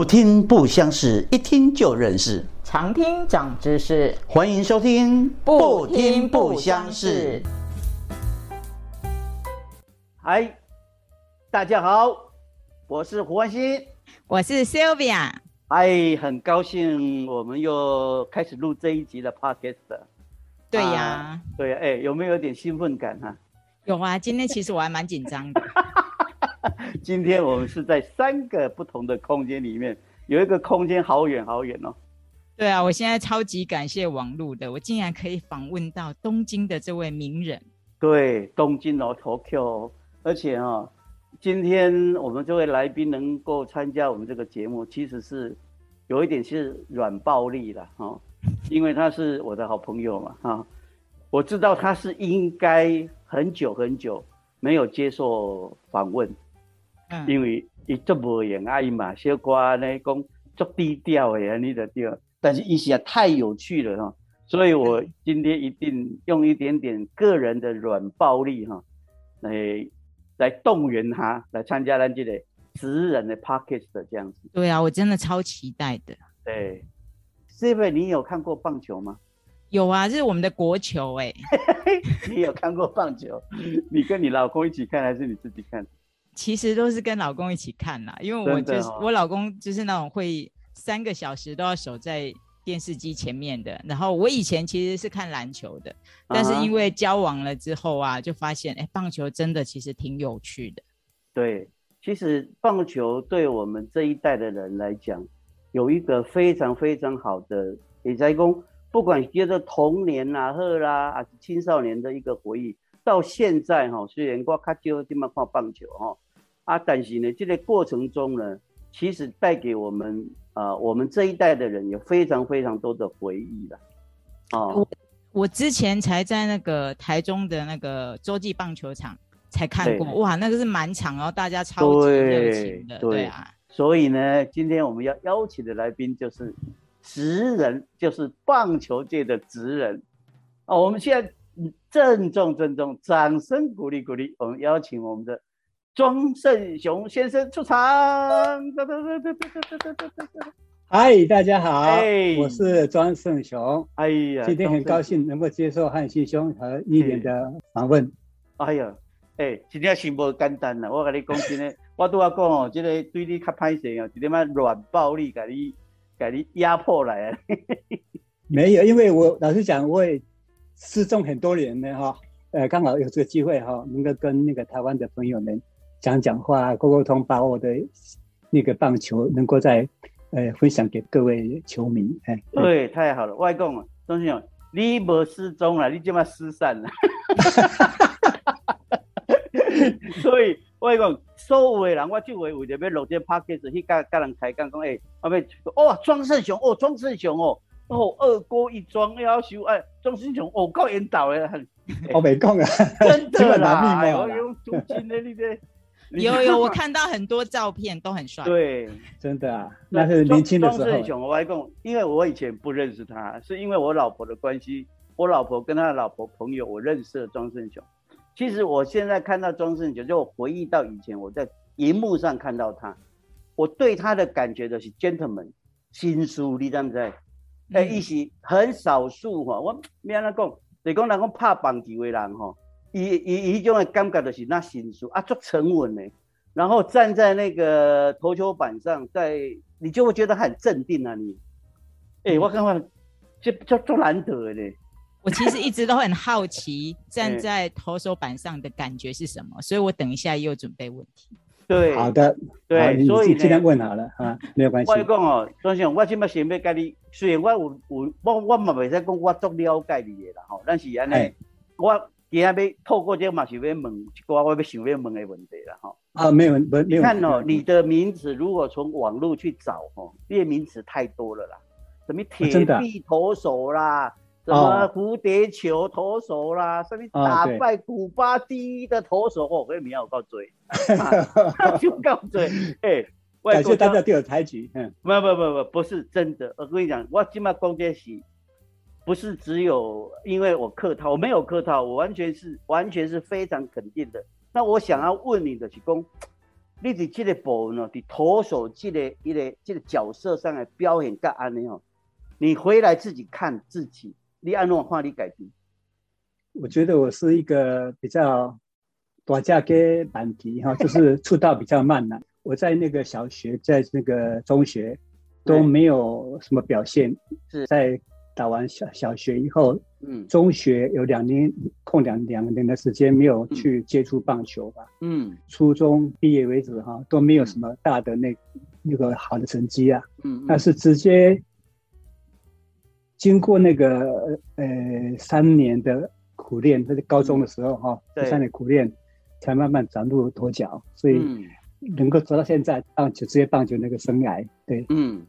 不听不相识，一听就认识。常听长知识，欢迎收听不听不相识。嗨，大家好，我是胡欢欣，我是 Sylvia。嗨，很高兴我们又开始录这一集的 Podcast。对呀，对呀，哎，有没有点兴奋感哈？有啊，今天其实我还蛮紧张的。今天我们是在三个不同的空间里面，有一个空间好远好远哦。对啊，我现在超级感谢网络的，我竟然可以访问到东京的这位名人。对，东京哦，Tokyo，而且啊，今天我们这位来宾能够参加我们这个节目，其实是有一点是软暴力了哈，因为他是我的好朋友嘛哈，我知道他是应该很久很久没有接受访问。因为伊足无用啊，伊嘛小可呢讲足低调的安尼就对，但是伊实在太有趣了哈，所以我今天一定用一点点个人的软暴力哈，来来动员他来参加咱这个职人的的这样子。对啊，我真的超期待的。对，是因为你有看过棒球吗？有啊，这是我们的国球哎。你有看过棒球？你跟你老公一起看还是你自己看？其实都是跟老公一起看啦，因为我就是我老公就是那种会三个小时都要守在电视机前面的。然后我以前其实是看篮球的，但是因为交往了之后啊，就发现哎，棒球真的其实挺有趣的。对，其实棒球对我们这一代的人来讲，有一个非常非常好的，也在公，不管觉得童年啊、或啦啊青少年的一个回忆。到现在哈，虽然我较少这么看棒球哈，啊，但是呢，这个过程中呢，其实带给我们啊，我们这一代的人有非常非常多的回忆了。哦，我我之前才在那个台中的那个洲际棒球场才看过，哇，那个是满场哦，大家超级热情的，对啊。所以呢，今天我们要邀请的来宾就是职人，就是棒球界的职人啊，我们现在。郑重郑重，掌声鼓励鼓励！我们邀请我们的庄胜雄先生出场。嗨，大家好，我是庄胜雄。哎呀，今天很高兴能够接受汉信兄和一莲的访问。哎呀，哎，今天是无简单啦！我跟你讲今天，我都要讲哦，这个对你较歹势哦，一点么软暴力，给你给你压迫来啊。没有，因为我老实讲，我也。失踪很多年了哈，呃，刚好有这个机会哈，能够跟那个台湾的朋友们讲讲话、沟沟通，把我的那个棒球能够在呃分享给各位球迷。哎，对，太好了，外公，钟先生，你无失踪了，你这么失散了。所以外公，所有的人，我就会为着要录这 podcast 去跟跟人开讲，讲哎，后面哦，庄胜雄，哦，庄胜雄哦。哦，二哥一庄要求哎，庄生雄哦，够引导的很，我没讲啊，真的啦，我用租金的那个，有 有，我看到很多照片都很帅，对，真的啊，那是年轻的时候。庄生雄，我来讲，因为我以前不认识他，是因为我老婆的关系，我老婆跟他的老婆朋友，我认识了庄胜雄。其实我现在看到庄胜雄，就回忆到以前我在荧幕上看到他，我对他的感觉就是 gentleman，心书，你知不知？哎，伊是很少数哈，我咩安尼讲，就讲人讲拍棒球的人哈，伊伊伊种的感觉就是那心术啊，足沉稳的，然后站在那个投球板上，在你就会觉得很镇定啊，你，哎，我看看，这这足难得的。我其实一直都很好奇，站在投手板上的感觉是什么，所以我等一下也有准备问题。对，好的，对，所以尽量问好了啊，没有关系。我讲哦，庄先生，我今麦想要跟你，虽然我有有，我我嘛未使讲我足了解你的啦吼，但是安尼，我今日要透过这个嘛是要问一个我要想要问的问题了哈。啊，没有，没有。看哦，你的名字如果从网络去找哦，列名词太多了啦，什么铁臂投手啦。什么蝴蝶球投手啦，什么打败古巴第一的投手哦，我名要告嘴，就告嘴，哎，感谢大家对我抬举，嗯，不不不不，不是真的，我跟你讲，我今麦讲这些，不是只有因为我客套，我没有客套，我完全是完全是非常肯定的。那我想要问你的是公，你伫这个部分哦，伫投手这个一个这个角色上的表现甲安尼哦，你回来自己看自己，你按怎看你改变？我觉得我是一个比较大家给难题哈，就是 出道比较慢呐。我在那个小学，在那个中学都没有什么表现，是在打完小小学以后，嗯，中学有两年空两两年的时间没有去接触棒球吧，嗯，初中毕业为止哈都没有什么大的那那个好的成绩啊，嗯，但是直接经过那个呃三年的。苦练，在高中的时候哈，三年苦练，才慢慢崭露头角，所以能够走到现在棒球职业棒球那个生涯，对，嗯，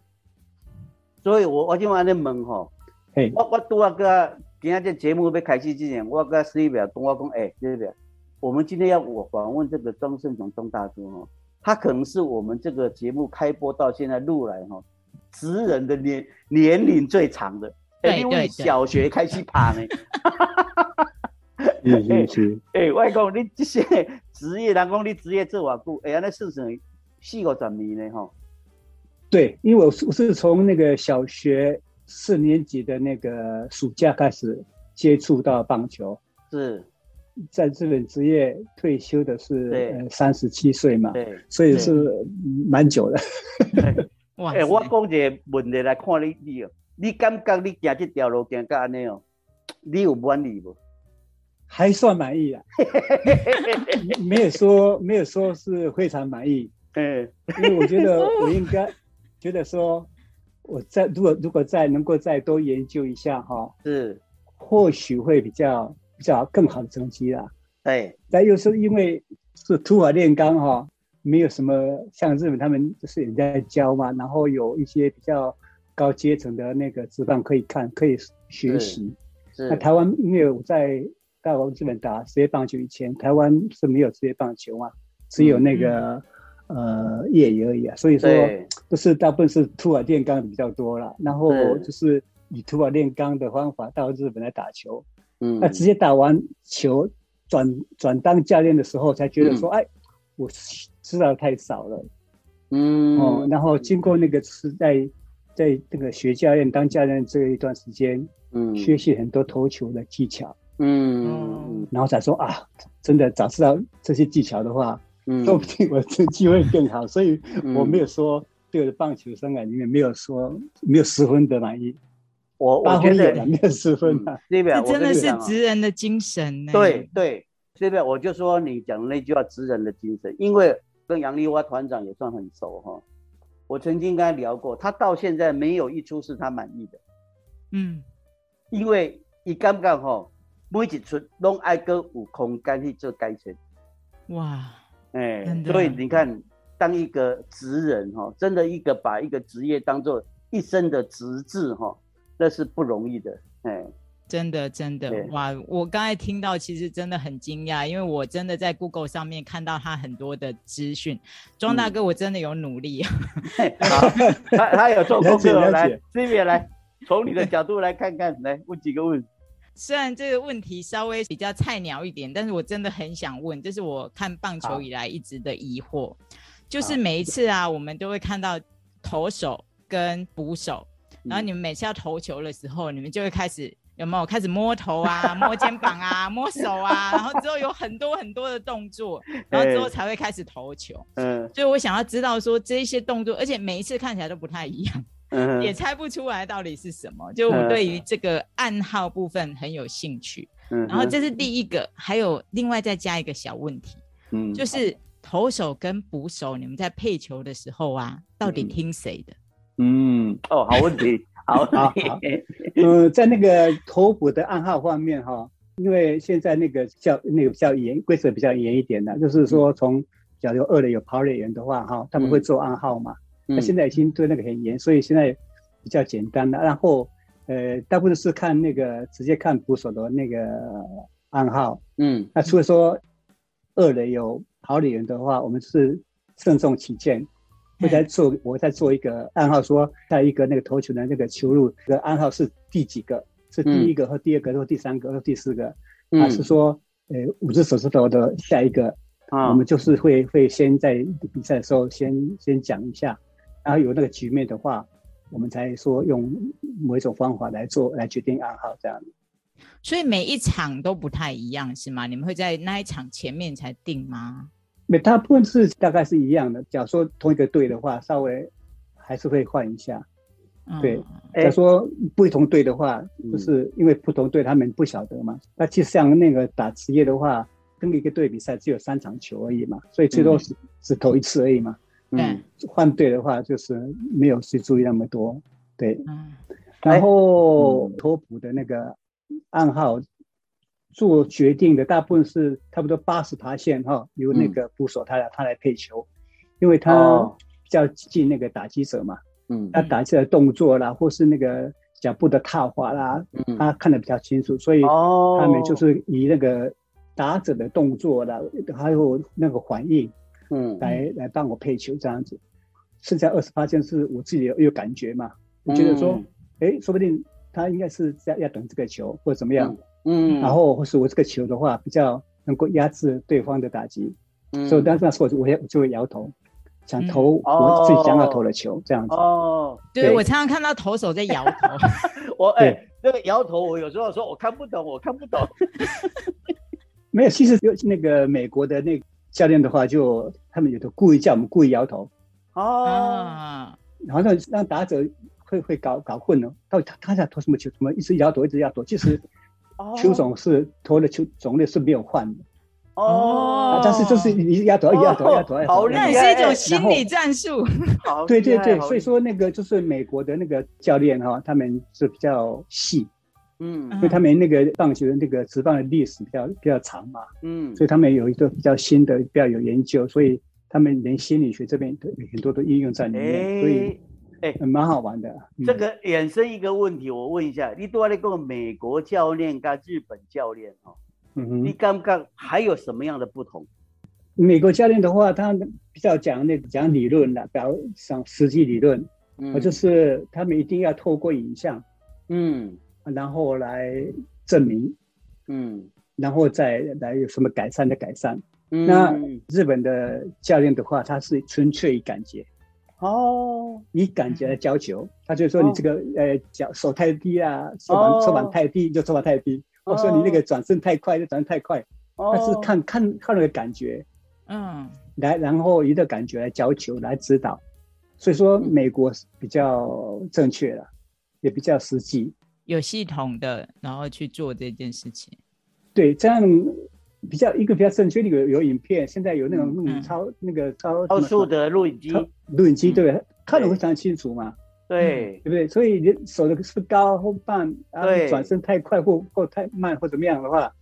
所以我我今晚在问哈，哎，我我拄啊个今天这节目要开始之前，我跟 C 表跟我讲，哎，C 表，我们今天要我访问这个庄胜雄庄大哥哦，他可能是我们这个节目开播到现在录来哈，职人的年年龄最长的，因为小学开始爬呢。是是是，哎，我讲你这些职业，人讲你职业做偌久，哎，安尼四十四五十年呢，吼。对，因为我是我是从那个小学四年级的那个暑假开始接触到棒球，是。在日本职业退休的是呃三十七岁嘛，对，所以是蛮久的。哇，哎，我讲一个问题来看你你哦，你感觉你行这条路行到安尼哦，你有满意不？还算满意啊，没有说没有说是非常满意，嗯，因为我觉得我应该觉得说，我再如果如果再能够再多研究一下哈，是或许会比较比较更好的成绩啦。哎，但又是因为是土法炼钢哈，没有什么像日本他们就是人在教嘛，然后有一些比较高阶层的那个职棒可以看可以学习。那台湾因为我在。在我们日本打职业棒球以前，台湾是没有职业棒球啊，只有那个呃业余而已啊。所以说，都是大部分是土瓦炼钢比较多了。然后就是以土瓦炼钢的方法到日本来打球。嗯，那直接打完球转转当教练的时候，才觉得说，哎，我知道太少了。嗯，哦，然后经过那个是在在那个学教练当教练这一段时间，嗯，学习很多投球的技巧。嗯，然后才说啊，真的早知道这些技巧的话，嗯，说不定我成绩会更好。所以我没有说对我的棒球生涯里面没有说没有十分的满意。我我觉得没有十分啊，这边真的是职人的精神呢。对对，这边我就说你讲的那句话，职人的精神。因为跟杨丽花团长也算很熟哈，我曾经跟他聊过，他到现在没有一出是他满意的。嗯，因为你敢不敢哈？每一出拢爱个有空间去做改善。哇，哎，所以你看，当一个职人哈，真的一个把一个职业当做一生的职志哈，那是不容易的。哎，真的真的哇！我刚才听到，其实真的很惊讶，因为我真的在 Google 上面看到他很多的资讯。庄大哥，我真的有努力。好，他他有做功课来，这边来，从你的角度来看看，来问几个问题。虽然这个问题稍微比较菜鸟一点，但是我真的很想问，这是我看棒球以来一直的疑惑，就是每一次啊，我们都会看到投手跟捕手，然后你们每次要投球的时候，你们就会开始有没有？开始摸头啊、摸肩膀啊、摸手啊，然后之后有很多很多的动作，然后之后才会开始投球。嗯，所以我想要知道说这些动作，而且每一次看起来都不太一样。也猜不出来到底是什么，就我对于这个暗号部分很有兴趣。嗯，然后这是第一个，还有另外再加一个小问题，嗯，就是投手跟捕手，你们在配球的时候啊，到底听谁的？嗯，哦，好问题，好好。嗯，在那个投捕的暗号方面哈，因为现在那个较那个比较严，规则比较严一点的，就是说从假如二垒有跑垒员的话哈，他们会做暗号嘛。那现在已经对那个很严，所以现在比较简单了。然后，呃，大部分是看那个直接看捕手的那个暗号。嗯，那除了说二垒有好垒员的话，我们是慎重起见，会在做我在做一个暗号，说在一个那个投球的那个球路的暗号是第几个？是第一个和第二个，或第三个，或第四个？还是说，呃，五只手指头的下一个啊我们就是会会先在比赛的时候先先讲一下，然后有那个局面的话，我们才说用某一种方法来做来决定暗号这样。所以每一场都不太一样是吗？你们会在那一场前面才定吗？每大部分是大概是一样的。假如说同一个队的话，稍微还是会换一下。对，假如说不同队的话，就是因为不同队他们不晓得嘛。那其实像那个打职业的话。跟一个队比赛只有三场球而已嘛，所以最多只只投一次而已嘛。嗯，换队的话就是没有去注意那么多。对，嗯。然后托普的那个暗号做决定的大部分是差不多八十趴线哈，由那个捕手他来他来配球，因为他比较近那个打击者嘛。嗯。他打击的动作啦，或是那个脚步的踏滑啦，他看得比较清楚，所以他们就是以那个。打者的动作啦，还有那个反应，嗯，来来帮我配球这样子。剩下二十八件是我自己有有感觉嘛？我觉得说，哎，说不定他应该是要要等这个球或者怎么样，嗯，然后或是我这个球的话比较能够压制对方的打击，嗯。所以当时那时候我我就会摇头，想投我自己想要投的球这样子。哦，对我常常看到投手在摇头，我哎，那个摇头我有时候说我看不懂，我看不懂。没有，其实就那个美国的那教练的话，就他们有的故意叫我们故意摇头，哦，然后让让打者会会搞搞混了，到底他他在投什么球？怎么一直摇头一直摇头？其实球种是投的球种类是没有换的，哦，但是就是你摇头摇头摇头，好那也是一种心理战术，对对对，所以说那个就是美国的那个教练哈，他们是比较细。嗯，因为他们那个棒球的那个职棒的历史比较比较长嘛，嗯，所以他们有一个比较新的、比较有研究，所以他们连心理学这边都很多都应用在里面，所以哎，蛮好玩的。这个衍生一个问题，我问一下，你多那个美国教练跟日本教练哦，嗯哼，你刚刚还有什么样的不同？美国教练的话，他比较讲那讲理论的，比较讲实际理论，嗯，就是他们一定要透过影像，嗯。然后来证明，嗯，然后再来有什么改善的改善。那日本的教练的话，他是纯粹以感觉，哦，以感觉来教球。他就说你这个呃脚手太低啊，手板手板太低就手板太低。我说你那个转身太快就转身太快。他是看看看那个感觉，嗯，来然后以这感觉来教球来指导。所以说美国比较正确了，也比较实际。有系统的，然后去做这件事情。对，这样比较一个比较正确的有有影片，现在有那种录超那个超超速的录影机，录影机对，看得非常清楚嘛。对，对不对？所以你手的是高或慢，然后转身太快或或太慢或怎么样的话，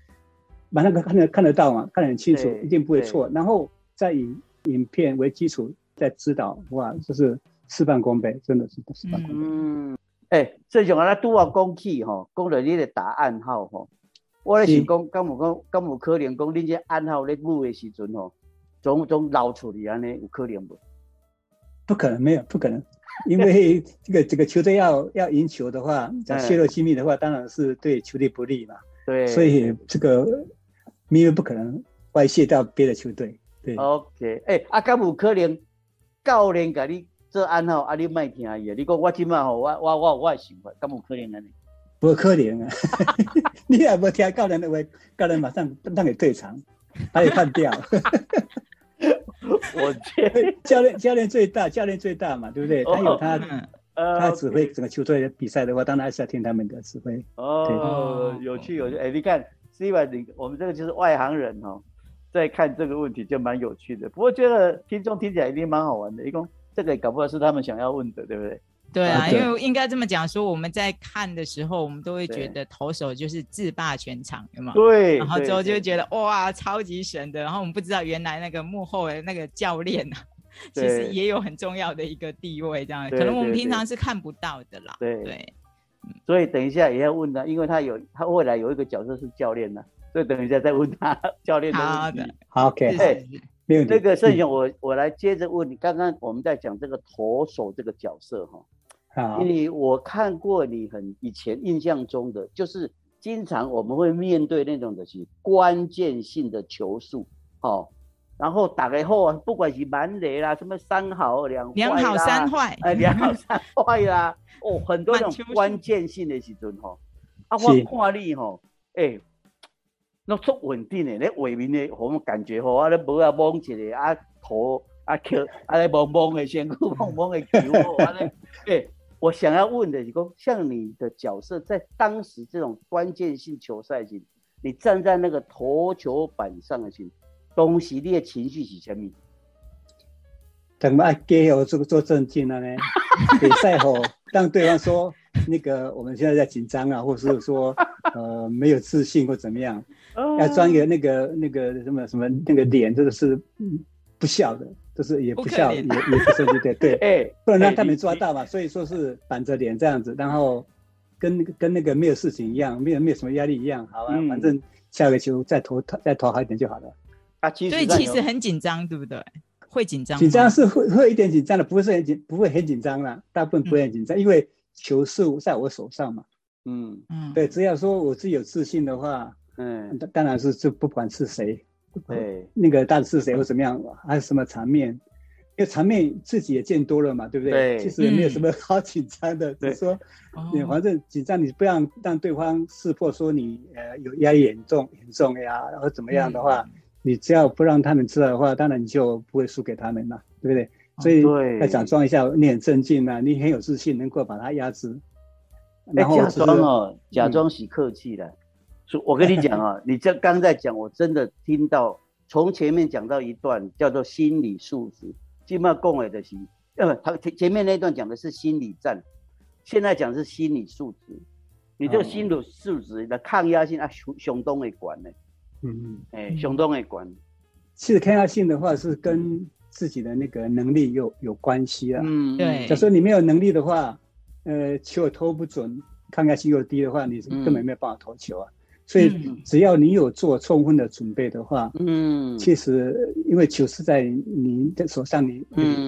把那个看得看得到嘛，看得很清楚，一定不会错。然后再以影片为基础再指导，哇，就是事半功倍，真的是事半功倍。嗯。哎，这种啊，拄我讲起吼，讲了你的答案号吼，我咧想讲，敢有讲，敢有可能讲，恁这暗号咧舞的时阵吼，总总捞出嚟安尼，有可能不？不可能，没有，不可能，因为 这个这个球队要要赢球的话，讲泄露机密的话，当然是对球队不利嘛。对，所以这个秘密不可能外泄到别的球队。对，OK，哎，啊，敢有可能教练甲你？这暗号啊，你莫听伊啊！你讲我今晚吼，我我我我想法，敢有可能安尼？不可能啊！你也无听教练的话，教练马上让你退场，把你换掉。我天，教练教练最大，教练最大嘛，对不对？他有他，他指挥整个球队比赛的话，当然还是要听他们的指挥。哦，有趣有趣。哎，你看，Steven，你我们这个就是外行人哦，在看这个问题就蛮有趣的。不过觉得听众听起来一定蛮好玩的，一共。这个搞不好是他们想要问的，对不对？对啊，因为应该这么讲，说我们在看的时候，我们都会觉得投手就是制霸全场，有吗？对。然后之后就会觉得哇，超级神的。然后我们不知道原来那个幕后的那个教练啊，其实也有很重要的一个地位，这样可能我们平常是看不到的啦。对对。所以等一下也要问他，因为他有他未来有一个角色是教练呢，所以等一下再问他 教练的问题。好，OK。那个盛雄，我我来接着问你。刚刚我们在讲这个投手这个角色哈，因为我看过你很以前印象中的，就是经常我们会面对那种的是关键性的球数，哦，然后打开后啊，不管是满雷啦，什么三好两两好三坏，哎，两好三坏啦，哦，很多种关键性的时阵吼，啊，我看你吼，哎，那足稳定的，那画面的，我们感觉吼，啊，咧无啊摸一个啊头啊球，啊咧摸摸的先酷摸摸的球，啊咧，哎，我想要问的是讲，像你的角色在当时这种关键性球赛时，你站在那个投球板上的时。当时你的情绪是什么？怎么爱给我做做正经了呢？比赛后让对方说那个我们现在在紧张啊，或是说呃没有自信或怎么样，要装一个那个那个什么什么那个脸，这个是不笑的，就是也不笑也也不生气，对 对，哎，不能让他们抓到嘛。所以说是板着脸这样子，然后跟跟那个没有事情一样，没有没有什么压力一样，好吧，反正下个球再投再投好一点就好了。啊，所以其实很紧张，对不对？会紧张，紧张是会会一点紧张的，不是很紧，不会很紧张啦。大部分不会很紧张，因为球是在我手上嘛。嗯嗯，对，只要说我自己有自信的话，嗯，当然是就不管是谁，对，那个到底是谁或怎么样，还是什么场面，因为场面自己也见多了嘛，对不对？对，其实也没有什么好紧张的，只是说，你反正紧张，你不要让对方识破说你呃有压力严重严重呀，然后怎么样的话。你只要不让他们知道的话，当然你就不会输给他们嘛，对不对？所以要假装一下，你很镇静啊，你很有自信，能够把它压制。然后假装哦，假装是客气的。说，我跟你讲啊，你这刚在讲，我真的听到从前面讲到一段叫做心理素质，基本上共的心，呃，他前前面那段讲的是心理战，现在讲是心理素质。你这个心理素质的抗压性啊，熊熊东会管的。嗯嗯，哎，相当的管。其实抗压性的话是跟自己的那个能力有有关系啊。嗯，对。假设你没有能力的话，呃，球投不准，抗压性又低的话，你根本没有办法投球啊。所以只要你有做充分的准备的话，嗯，其实因为球是在你的手上，你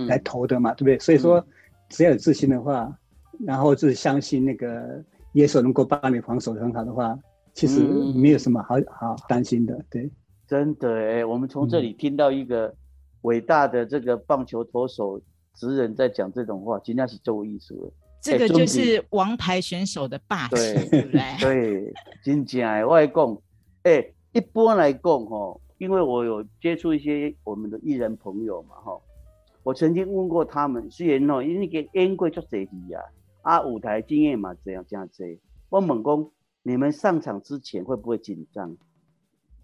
来投的嘛，对不对？所以说，只要有自信的话，然后就是相信那个耶稣能够帮你防守的很好的话。其实没有什么好好担心的，对，真的哎，我们从这里听到一个伟大的这个棒球投手职人在讲这种话，真的是做艺术了。这个就是王牌选手的霸气，对不对？对，真正的，我来讲，哎，一般来讲哈，因为我有接触一些我们的艺人朋友嘛哈，我曾经问过他们，虽然哦，因为个演过足侪戏啊，啊，舞台经验嘛这样这样侪，我问讲。你们上场之前会不会紧张？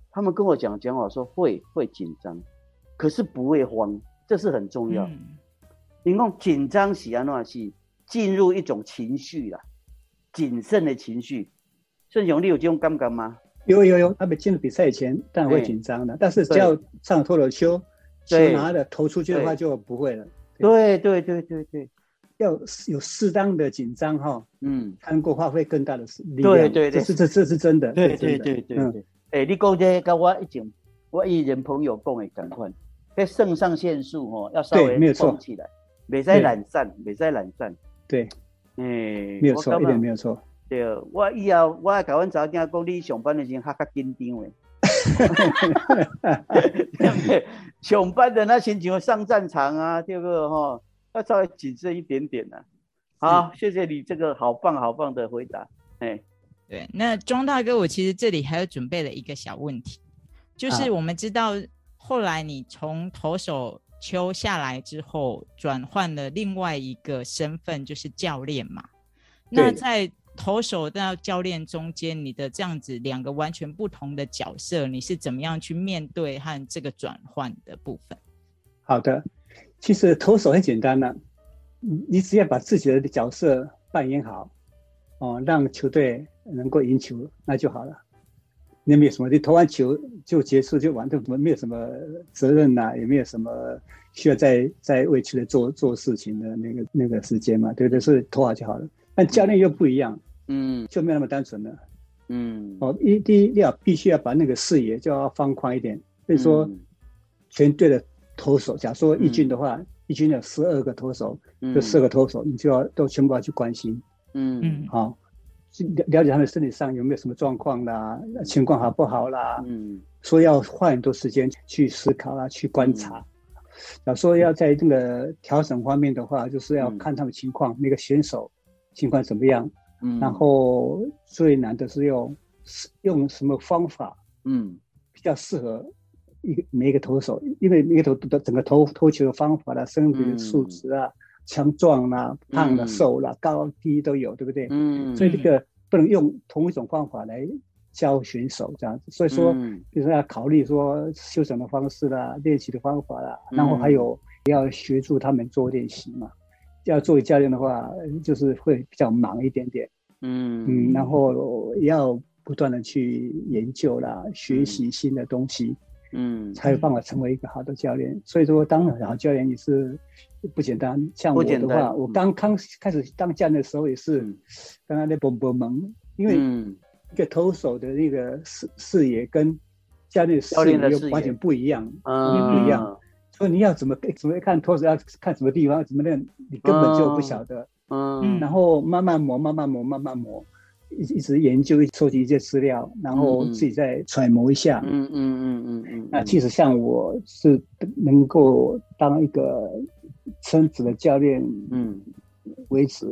他们跟我讲讲话说会会紧张，可是不会慌，这是很重要。你讲紧张喜安诺是进入一种情绪了，谨慎的情绪。盛雄，你有这种感觉吗？有有有，他们进入比赛前当然会紧张的，但是只要上脱了球，球拿的投出去的话就不会了。对对对对对。要有适当的紧张哈，嗯，才能够发挥更大的力量。对对对，这是这这是真的。对对对对对。哎，你讲这跟我一种我艺人朋友讲的感款，这肾上腺素哦要稍微放起来，别再懒散，别再懒散。对，哎，没有错，一点没有错。对，我以后我甲阮查某囝讲，你上班的时候较较紧张诶。上班的那心情上战场啊，对不哈？要稍微谨慎一点点啊。好，谢谢你这个好棒好棒的回答。哎，对，那庄大哥，我其实这里还有准备了一个小问题，就是我们知道后来你从投手丘下来之后，转换了另外一个身份，就是教练嘛。那在投手到教练中间，你的这样子两个完全不同的角色，你是怎么样去面对和这个转换的部分？好的。其实投手很简单的，你只要把自己的角色扮演好，哦，让球队能够赢球，那就好了。那没有什么，你投完球就结束就完，就没有什么责任呐，也没有什么需要再再为球队做做事情的那个那个时间嘛，对不对？是投好就好了。但教练又不一样，嗯，就没有那么单纯了，嗯，哦，一第一要必须要把那个视野就要放宽一点，所以说全队的。投手，假如说一军的话，一军有十二个投手，就四个投手，你就要都全部要去关心，嗯。嗯，好，了了解他们身体上有没有什么状况啦，情况好不好啦，嗯，说要花很多时间去思考啦，去观察。要说要在这个调整方面的话，就是要看他们情况，每个选手情况怎么样。嗯，然后最难的是用用什么方法，嗯，比较适合一个每一个投手，因为每个投的整个投投球的方法啦、身体的素质啊、强壮啦、胖啦、瘦啦、高低都有，对不对？嗯，所以这个不能用同一种方法来教选手这样子。所以说，比如说要考虑说修整的方式啦、练习的方法啦，然后还有要协助他们做练习嘛。要作为教练的话，就是会比较忙一点点，嗯嗯，然后要不断的去研究啦，学习新的东西，嗯，才有办法成为一个好的教练。所以说，当好教练也是不简单。像我的话，我刚刚开始当教练的时候也是，刚刚在蹦蹦萌，因为一个投手的那个视视野跟教练视野又完全不一样，不一样。所以你要怎么怎么看投手要看什么地方怎么练，你根本就不晓得。嗯，然后慢慢磨，慢慢磨，慢慢磨，一一直研究，收集一些资料，然后自己再揣摩一下。嗯嗯嗯嗯嗯。那其实像我是能够当一个称职的教练，嗯，为止，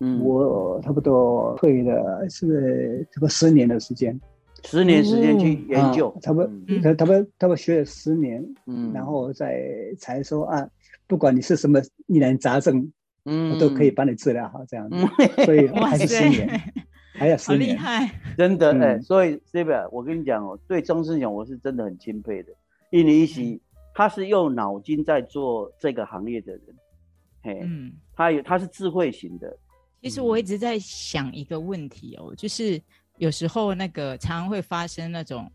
嗯，我差不多退了是差不多十年的时间。十年时间去研究，差不多，他他们他们学了十年，嗯，然后再才说啊，不管你是什么疑难杂症，嗯，我都可以帮你治疗好这样子，所以还是十年，还要十年，厉害，真的哎，所以这边我跟你讲哦，对钟生讲我是真的很钦佩的，一年一起他是用脑筋在做这个行业的人，嘿，嗯，他有他是智慧型的，其实我一直在想一个问题哦，就是。有时候那个常常会发生那种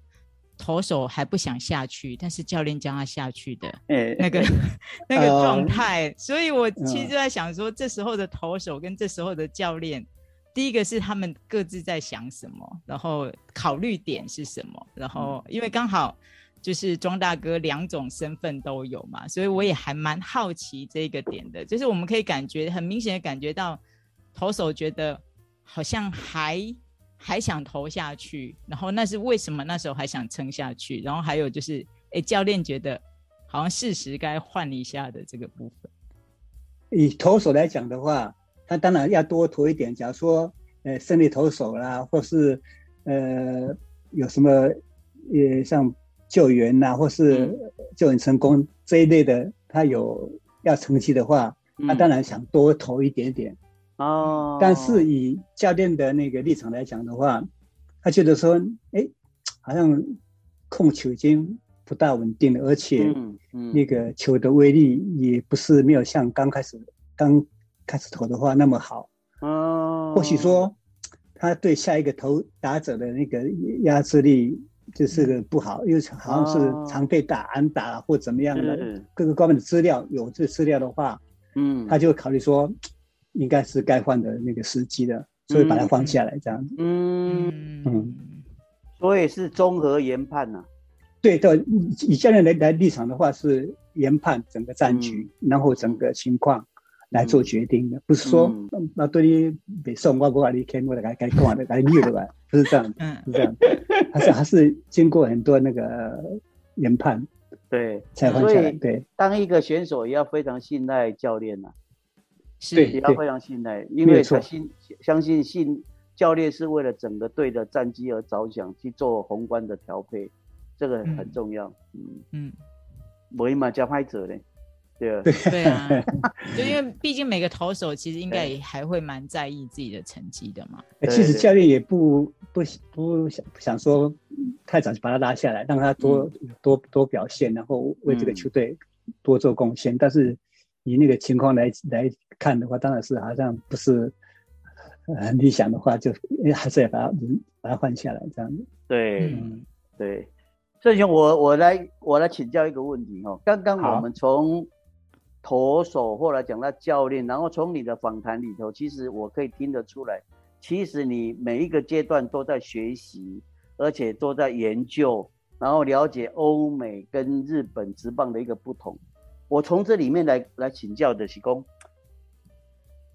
投手还不想下去，但是教练叫他下去的 那个 那个状态，所以我其实就在想说，这时候的投手跟这时候的教练，第一个是他们各自在想什么，然后考虑点是什么，然后因为刚好就是庄大哥两种身份都有嘛，所以我也还蛮好奇这个点的，就是我们可以感觉很明显的感觉到投手觉得好像还。还想投下去，然后那是为什么？那时候还想撑下去，然后还有就是，哎，教练觉得好像事实该换一下的这个部分。以投手来讲的话，他当然要多投一点。假如说，呃，胜利投手啦，或是呃有什么呃像救援呐，或是救援成功这一类的，他有要成绩的话，他当然想多投一点点。哦，但是以教练的那个立场来讲的话，他觉得说，哎，好像控球已经不大稳定了，而且那个球的威力也不是没有像刚开始刚开始投的话那么好。哦，或许说他对下一个投打者的那个压制力就是个不好，因为好像是常被打安打或怎么样的各个方面的资料有这资料的话，嗯，他就考虑说。应该是该换的那个时机了，所以把它换下来这样子。嗯嗯，所以是综合研判呐。对的，以现在来来立场的话，是研判整个战局，然后整个情况来做决定的，不是说那对你别送我不把你看过来，该该干嘛的该虐的吧？不是这样，嗯，是这样，还是还是经过很多那个研判，对，才换下来。对，当一个选手也要非常信赖教练呐。是，也要非常信赖，因为他信相信信教练是为了整个队的战绩而着想去做宏观的调配，这个很重要。嗯嗯，我嘛加拍者嘞，对啊，对啊，就因为毕竟每个投手其实应该也还会蛮在意自己的成绩的嘛。其实教练也不不不想不想说太早就把他拉下来，让他多多多表现，然后为这个球队多做贡献，但是。以那个情况来来看的话，当然是好像不是很理想的话，就还是要把他把他换下来这样子。对，对。郑雄，我我来我来请教一个问题哦。刚刚我们从投手或者讲到教练，然后从你的访谈里头，其实我可以听得出来，其实你每一个阶段都在学习，而且都在研究，然后了解欧美跟日本职棒的一个不同。我从这里面来来请教的是公，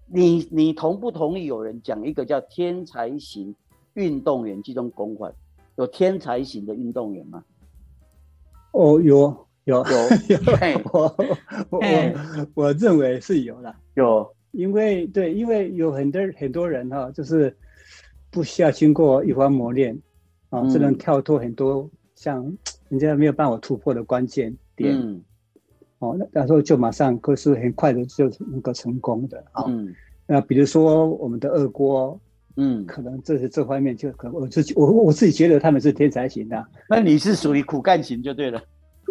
你你同不同意有人讲一个叫天才型运动员这种公款？有天才型的运动员吗？哦，有 有有，我我我我认为是有的，有，因为对，因为有很多很多人哈，就是不需要经过一番磨练啊，就能跳脱很多像人家没有办法突破的关键点，哦，那那时候就马上可是很快的就能够成功的啊。那比如说我们的二锅。嗯，可能这是这方面就可能我自己我我自己觉得他们是天才型的，那你是属于苦干型就对了，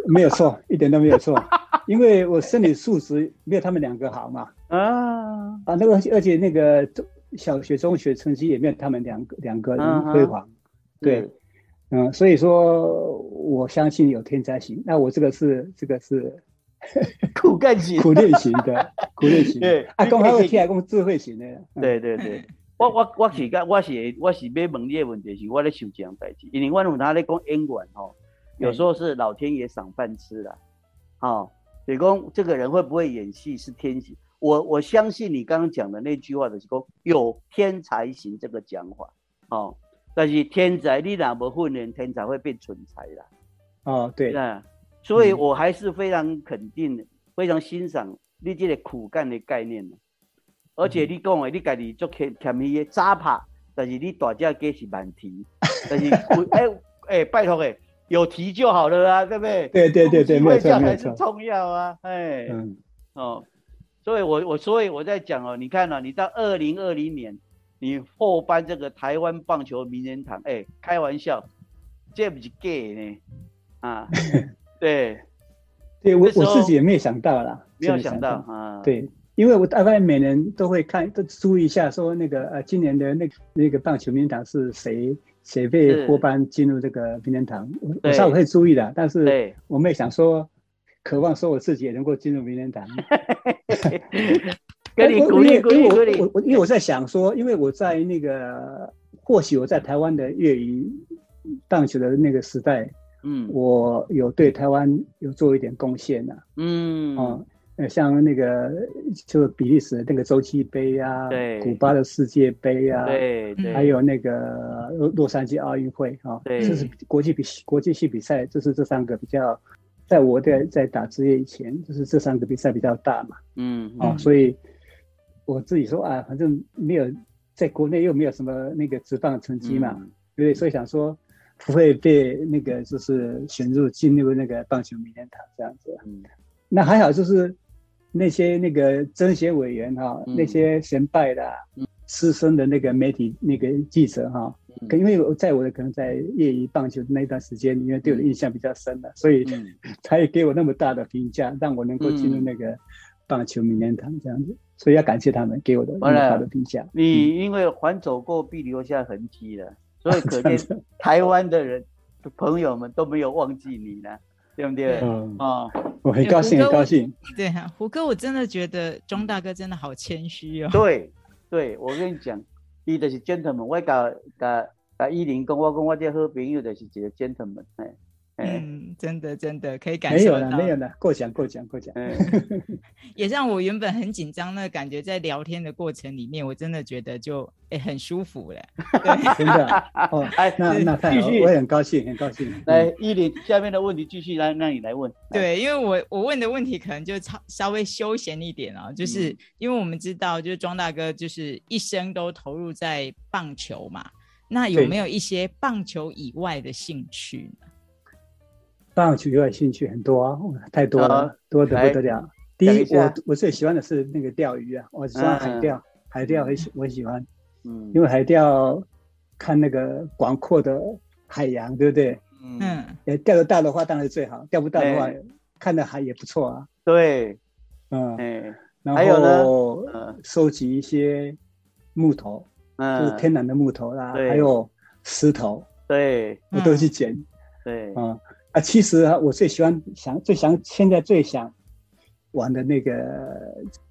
没有错，一点都没有错，因为我身体素质没有他们两个好嘛。啊。啊，那个而且那个小学中学成绩也没有他们两个两个人辉煌，对，嗯，所以说我相信有天才型，那我这个是这个是 苦干型、苦练型的苦练型，对，阿公还会听阿公智慧型的，对对对。我我我是个我是我是要问你的问题是，我咧想这样代志，因为我有他咧讲演员吼，有时候是老天爷赏饭吃的，哦，所以讲这个人会不会演戏是天性。我我相信你刚刚讲的那句话的是讲有天才型这个讲法，哦，但是天才你哪无训练，天才会变蠢才啦。哦，对，那所以我还是非常肯定、非常欣赏你这个苦干的概念的。而且你讲的，你家己做欠欠伊的早拍，但是你大只鸡是慢提，但是 哎哎，拜托哎，有提就好了啊，对不对？对对对对，没错没错，重要啊，哎，嗯哦，所以我我所以我在讲哦，你看哦，你到二零二零年，你获颁这个台湾棒球名人堂，哎，开玩笑，这不是 gay 呢？啊，对，对我我自己也没有想到啦，没有想到啊，对。因为我大概每年都会看，都注意一下，说那个呃，今年的那那个棒球名人堂是谁谁被获颁进入这个名人堂，我稍微会注意的。但是我们也想说，渴望说我自己也能够进入名人堂。给你鼓励鼓励鼓励。我我因为我在想说，因为我在那个或许我在台湾的业余棒球的那个时代，嗯，我有对台湾有做一点贡献呐，嗯啊。呃，像那个就比利时那个洲际杯啊，对，古巴的世界杯啊，对，还有那个洛洛杉矶奥运会啊，对，这是国际比国际性比赛，就是这三个比较，在我在在打职业以前，就是这三个比赛比较大嘛，嗯，啊，所以我自己说啊，反正没有在国内又没有什么那个直棒成绩嘛，对对？所以想说不会被那个就是选入进入那个棒球名人堂这样子，嗯，那还好就是。那些那个政协委员哈，那些神拜的、资深的那个媒体那个记者哈，因为我在我的可能在业余棒球那段时间，因为对我的印象比较深了，所以 他也给我那么大的评价，让我能够进入那个棒球名人堂这样子，所以要感谢他们给我的那么大的评价。你因为还走过必留下痕迹了，所以 可见台湾的人朋友们都没有忘记你呢。对不对？嗯啊，我很高兴，很高兴。对啊，胡哥，我真的觉得钟大哥真的好谦虚哦。对，对我跟你讲，伊就是 gentleman，我甲甲甲依林讲，我讲我这好朋友就是一个 gentleman，哎。嗯，真的真的可以感受到，没有了，没有了，过奖过奖过奖。也让我原本很紧张的感觉，在聊天的过程里面，我真的觉得就哎很舒服了。真的哦，哎，那那太好，我也很高兴，很高兴。来，依林，下面的问题继续来，让你来问。对，因为我我问的问题可能就稍稍微休闲一点啊，就是因为我们知道，就是庄大哥就是一生都投入在棒球嘛，那有没有一些棒球以外的兴趣呢？棒球有点兴趣很多啊，太多了，多得不得了。第一，我我最喜欢的是那个钓鱼啊，我喜欢海钓，海钓很喜我喜欢，嗯，因为海钓看那个广阔的海洋，对不对？嗯，也，钓得到的话当然最好，钓不到的话，看的海也不错啊。对，嗯，然后收集一些木头，嗯，就是天然的木头啦，还有石头，对，我都去捡，对，啊。啊，其实啊，我最喜欢想最想现在最想玩的那个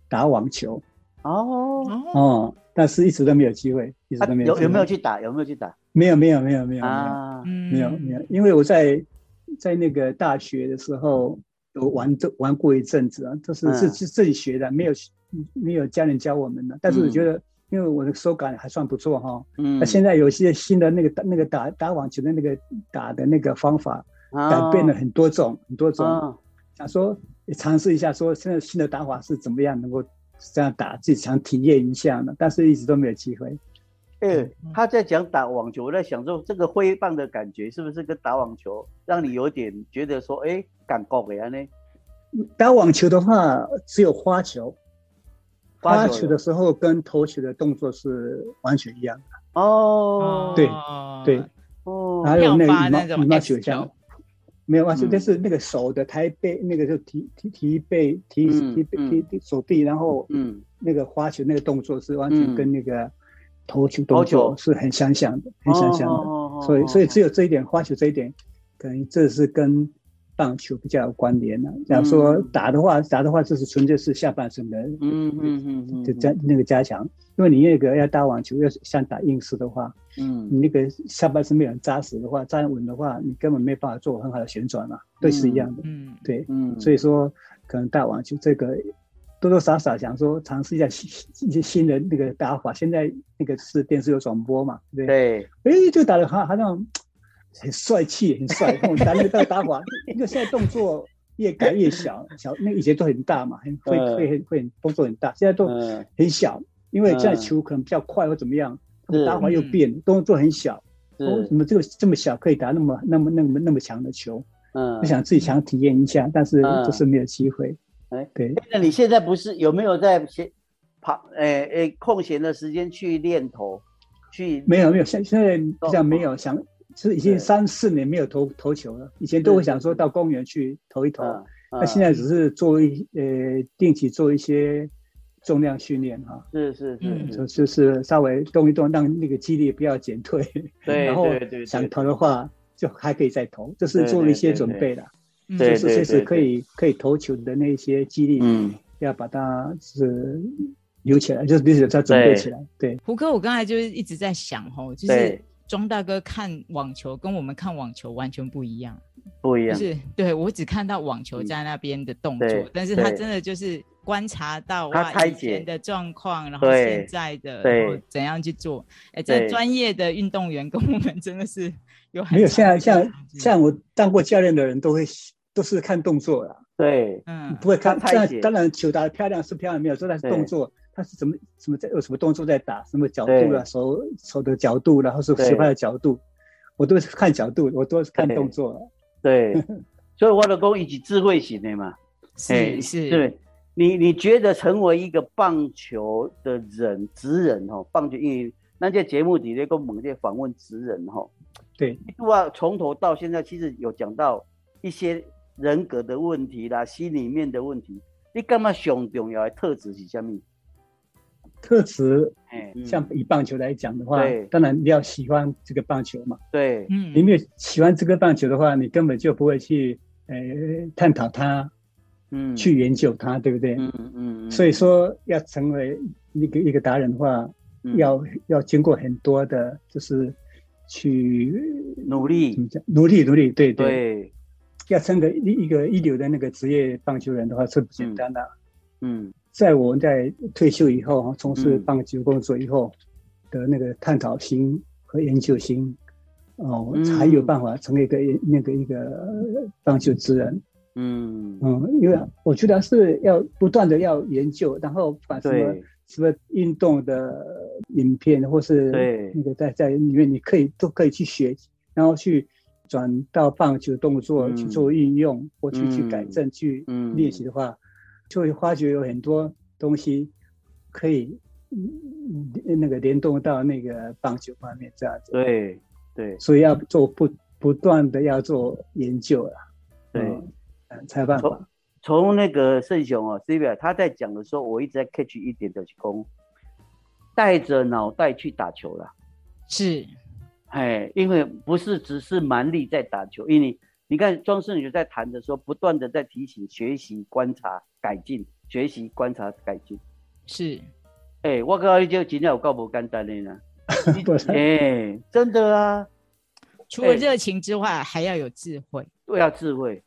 打网球哦哦，但是一直都没有机会，一直都没有。有有没有去打？有没有去打？没有没有没有没有啊，没有没有，因为我在在那个大学的时候有玩这玩过一阵子啊，都是自自自己学的，没有没有家人教我们的。但是我觉得，因为我的手感还算不错哈，嗯，那现在有些新的那个那个打打网球的那个打的那个方法。改变了很多种很多种，想说尝试一下，说现在新的打法是怎么样能够这样打，自己想体验一下呢，但是一直都没有机会。哎，他在讲打网球，我在想说这个挥棒的感觉是不是跟打网球让你有点觉得说，哎，感觉的呢？打网球的话，只有花球，花球。的时候跟投球的动作是完全一样的。哦，对对，哦，还有那个羽毛羽毛球。这样，没有关系，但是那个手的抬背，那个就提提提背提提提提手臂，然后嗯，那个花球那个动作是完全跟那个。投球动作是很相像的，很相像的，所以所以只有这一点，花球这一点，可能这是跟棒球比较有关联的。假如说打的话，打的话就是纯粹是下半身的，嗯嗯嗯嗯，就加那个加强，因为你那个要打网球，要像打硬式的话，嗯，你那个下半身没有扎实的话，站稳的话，你根本没办法做很好的旋转嘛，对，是一样的，嗯，对，嗯，所以说可能打网球这个。多多少少想说尝试一下新一些 新的那个打法，现在那个是电视有转播嘛，对不对？对，哎，就打的好好像很帅气，很帅。打那个打法，因为现在动作越改越小，小那以前都很大嘛，很会会会会动作很大，现在都很小，因为现在球可能比较快或怎么样，打法又变，动作很小。为什么这个这么小可以打那么那么那么那么强的球？嗯，我想自己想体验一下，但是就是没有机会。哎，对，那你现在不是有没有在闲跑？哎哎，空闲的时间去练头？去没有没有，现现在比较没有想，是已经三四年没有投投球了。以前都会想说到公园去投一投，那现在只是做一呃定期做一些重量训练哈。是是是，就就是稍微动一动，让那个肌力不要减退。对，然后想投的话就还可以再投，这是做了一些准备的。就是随时可以可以投球的那些肌力，嗯，要把它是留起来，就是彼此再准备起来。对，胡哥，我刚才就是一直在想吼，就是庄大哥看网球跟我们看网球完全不一样，不一样。就是对我只看到网球在那边的动作，但是他真的就是观察到哇以前的状况，然后现在的然后怎样去做。哎，这专业的运动员跟我们真的是有很没有像像像我当过教练的人都会。都是看动作啦，对，嗯，不会看。当然，当然，球打的漂亮是漂亮，没有说但是动作，他是怎么什么在有什么动作在打，什么角度啊，手手的角度，然后是球拍的角度，我都是看角度，我都是看动作。对，所以我的功以及智慧型的嘛，是是，对，你你觉得成为一个棒球的人职人哈，棒球因为那些节目底下跟猛烈访问职人哈，对，哇，从头到现在其实有讲到一些。人格的问题啦，心里面的问题，你干嘛上重要的特质是什么？特质，哎，像以棒球来讲的话，当然你要喜欢这个棒球嘛。对，嗯，你没有喜欢这个棒球的话，你根本就不会去，呃，探讨它，嗯，去研究它，对不对？嗯嗯。所以说，要成为一个一个达人的话，要要经过很多的，就是去努力，怎么讲？努力，努力，对对。要成为一一个一流的那个职业棒球人的话是不简单的。嗯，在我们在退休以后，从事棒球工作以后的那个探讨心和研究心，哦，才有办法成为一个那个一个棒球之人。嗯。嗯，因为我觉得是要不断的要研究，然后把什么什么运动的影片或是那个在在里面，你可以都可以去学，然后去。转到棒球动作去做运用，或去去改正、去练习的话，就会发觉有很多东西可以那个联动到那个棒球方面这样子。对对，所以要做不不断的要做研究了。对，嗯，才有办法。从那个圣雄哦 c b 他在讲的时候，我一直在 catch 一点的功，带着脑袋去打球了。是。哎，因为不是只是蛮力在打球，因为你看庄胜宇在谈的时候，不断的在提醒学习、观察、改进，学习、观察、改进。是，哎，我告诉你，就今天有够不简单的呢。哎，真的啊，除了热情之外，还要有智慧。对要智慧，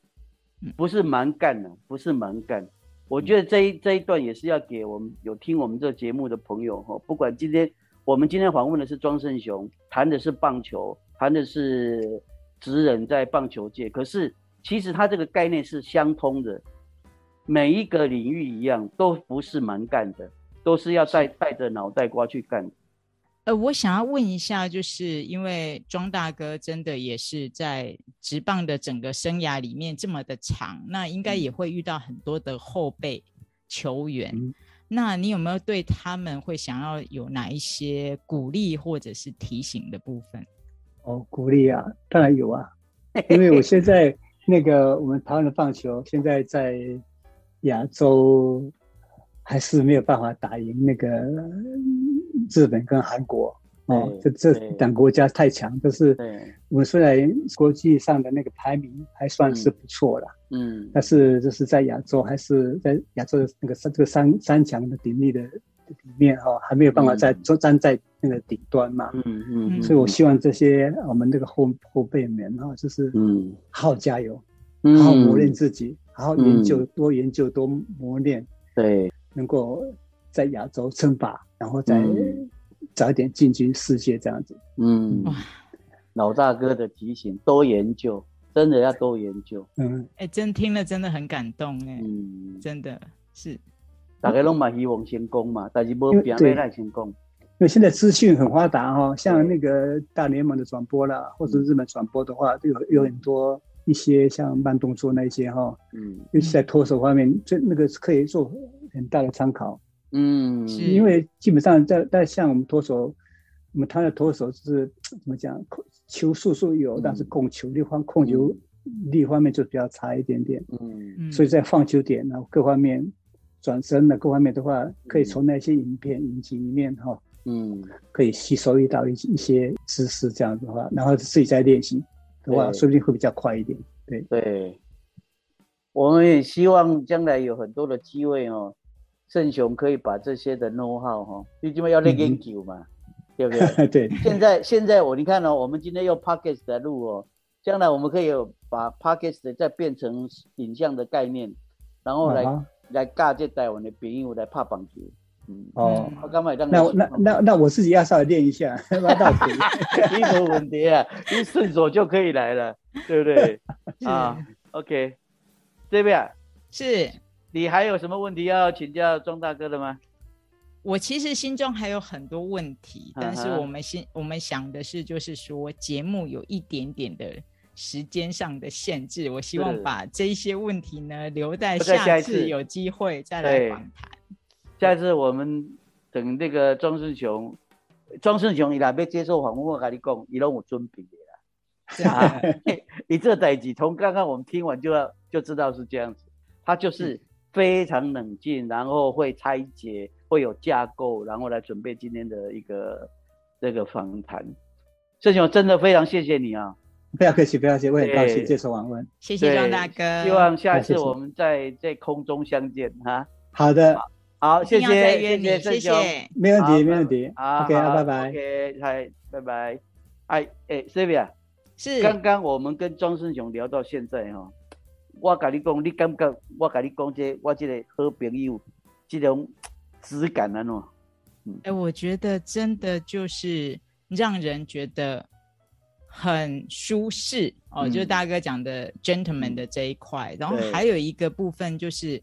不是蛮干的，不是蛮干。我觉得这一这一段也是要给我们有听我们这节目的朋友哈，不管今天。我们今天访问的是庄胜雄，谈的是棒球，谈的是职人在棒球界，可是其实他这个概念是相通的，每一个领域一样，都不是蛮干的，都是要带带着脑袋瓜去干。呃，我想要问一下，就是因为庄大哥真的也是在职棒的整个生涯里面这么的长，那应该也会遇到很多的后辈球员。那你有没有对他们会想要有哪一些鼓励或者是提醒的部分？哦，鼓励啊，当然有啊，因为我现在那个我们台湾的棒球现在在亚洲还是没有办法打赢那个。日本跟韩国。哦，这这两国家太强，就是我们虽然国际上的那个排名还算是不错了，嗯，但是就是在亚洲还是在亚洲的那个三这个三三强的鼎立的里面哈，还没有办法在站站在那个顶端嘛，嗯嗯，所以我希望这些我们这个后后辈们哈，就是嗯，好好加油，好好磨练自己，好好研究，多研究多磨练，对，能够在亚洲称霸。然后再早一点进军世界，这样子。嗯，老大哥的提醒，多研究，真的要多研究。嗯，哎，真听了真的很感动，哎，嗯，真的是。大家拢嘛希望成功嘛，但是无变咩来成功。因为现在资讯很发达哈，像那个大联盟的转播啦，或者日本转播的话，都有有很多一些像慢动作那些哈，嗯，尤其在脱手方面，这那个可以做很大的参考。嗯，因为基本上在在像我们脱手，我们他的脱手是怎么讲？球速速有，但是控球力方控球力方面就比较差一点点。嗯，所以在放球点然后各方面转身的各方面的话，可以从那些影片影集里面哈，嗯，可以吸收一到一一些知识这样子的话，然后自己再练习的话，说不定会比较快一点。对对，我们也希望将来有很多的机会哦。圣雄可以把这些的 know how 哈，最起码要练研究嘛，对不对？对。现在现在我你看哦，我们今天用 podcast 来录哦，将来我们可以有把 podcast 再变成影像的概念，然后来来教这台湾的朋友来拍棒球。嗯哦，我刚买。那那那那我自己要稍微练一下，那倒可以，没有问题啊，一顺手就可以来了，对不对？啊，OK，这边是。你还有什么问题要请教庄大哥的吗？我其实心中还有很多问题，但是我们心我们想的是，就是说节目有一点点的时间上的限制，我希望把这一些问题呢留在下次有机会再来访谈。下一次我们等那个庄胜雄，庄胜雄伊来要接受访问，我跟你讲，伊拢有准备的啦。你这 代志从刚刚我们听完就要就知道是这样子，他就是。非常冷静，然后会拆解，会有架构，然后来准备今天的一个这个访谈。盛雄，真的非常谢谢你啊！不要客气，不要客气，我很高兴接受访问。谢谢庄大哥，希望下次我们在在空中相见哈。好的，好，谢谢，谢谢谢谢，没问题，没问题。好，OK，拜拜。OK，嗨，拜拜。哎哎 s y l v i a 是，刚刚我们跟庄胜雄聊到现在哈。我跟你讲，你感觉我跟你讲这，我这个好朋友这种质感啊，喏。哎，我觉得真的就是让人觉得很舒适哦，就是大哥讲的 gentleman 的这一块。然后还有一个部分就是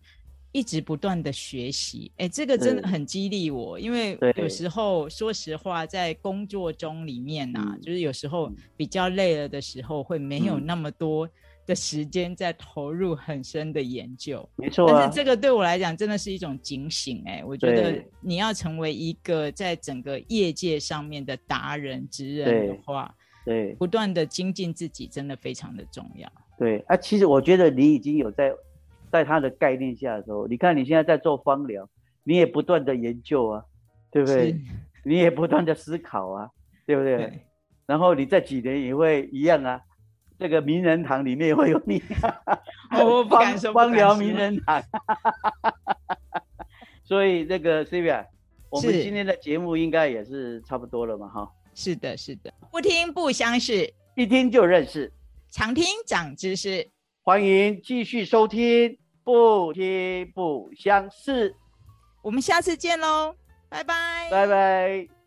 一直不断的学习，哎，这个真的很激励我，因为有时候说实话，在工作中里面呐，就是有时候比较累了的时候，会没有那么多。的时间在投入很深的研究，没错。但是这个对我来讲真的是一种警醒哎，我觉得你要成为一个在整个业界上面的达人、职人的话，对，不断的精进自己真的非常的重要。对啊，其实我觉得你已经有在在他的概念下的时候，你看你现在在做芳疗，你也不断的研究啊，对不对？你也不断的思考啊，对不对？然后你在几年也会一样啊。这个名人堂里面会有你，我不敢说，芳疗名人堂。所以这个 c i v i a 我们今天的节目应该也是差不多了嘛，哈。是的，是的，不听不相识，一听就认识，常听长知识，欢迎继续收听，不听不相识，我们下次见喽，拜拜，拜拜。